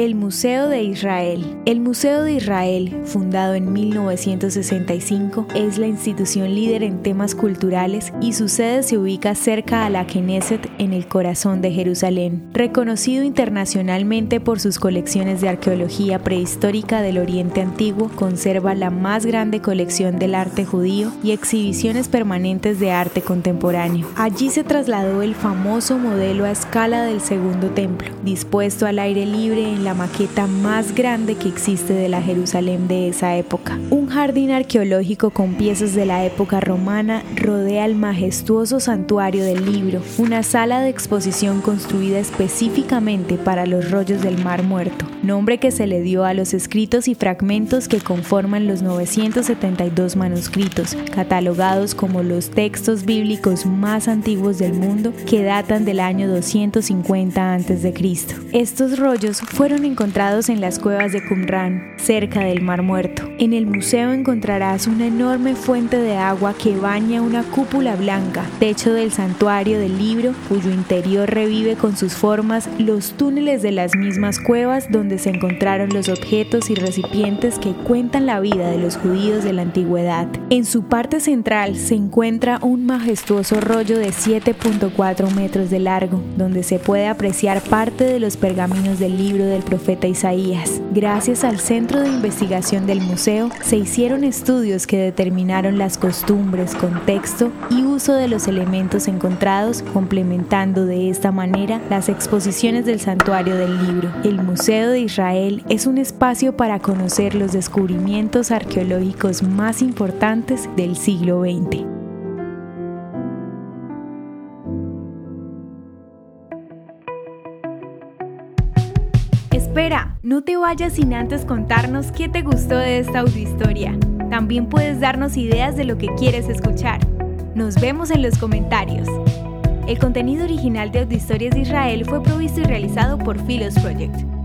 El Museo de Israel. El Museo de Israel, fundado en 1965, es la institución líder en temas culturales y su sede se ubica cerca a la Knesset en el corazón de Jerusalén. Reconocido internacionalmente por sus colecciones de arqueología prehistórica del Oriente Antiguo, conserva la más grande colección del arte judío y exhibiciones permanentes de arte contemporáneo. Allí se trasladó el famoso modelo a escala del Segundo Templo, dispuesto al aire libre en la la maqueta más grande que existe de la Jerusalén de esa época. Un jardín arqueológico con piezas de la época romana rodea el majestuoso santuario del libro, una sala de exposición construida específicamente para los rollos del Mar Muerto nombre que se le dio a los escritos y fragmentos que conforman los 972 manuscritos, catalogados como los textos bíblicos más antiguos del mundo que datan del año 250 a.C. Estos rollos fueron encontrados en las cuevas de Qumran, cerca del Mar Muerto. En el museo encontrarás una enorme fuente de agua que baña una cúpula blanca, techo del santuario del libro, cuyo interior revive con sus formas los túneles de las mismas cuevas donde se encontraron los objetos y recipientes que cuentan la vida de los judíos de la antigüedad. En su parte central se encuentra un majestuoso rollo de 7.4 metros de largo, donde se puede apreciar parte de los pergaminos del libro del profeta Isaías. Gracias al Centro de Investigación del Museo, se hicieron estudios que determinaron las costumbres, contexto y uso de los elementos encontrados, complementando de esta manera las exposiciones del santuario del libro. El Museo de Israel es un espacio para conocer los descubrimientos arqueológicos más importantes del siglo XX. Espera, no te vayas sin antes contarnos qué te gustó de esta audiohistoria. También puedes darnos ideas de lo que quieres escuchar. Nos vemos en los comentarios. El contenido original de Audiohistorias de Israel fue provisto y realizado por Philos Project.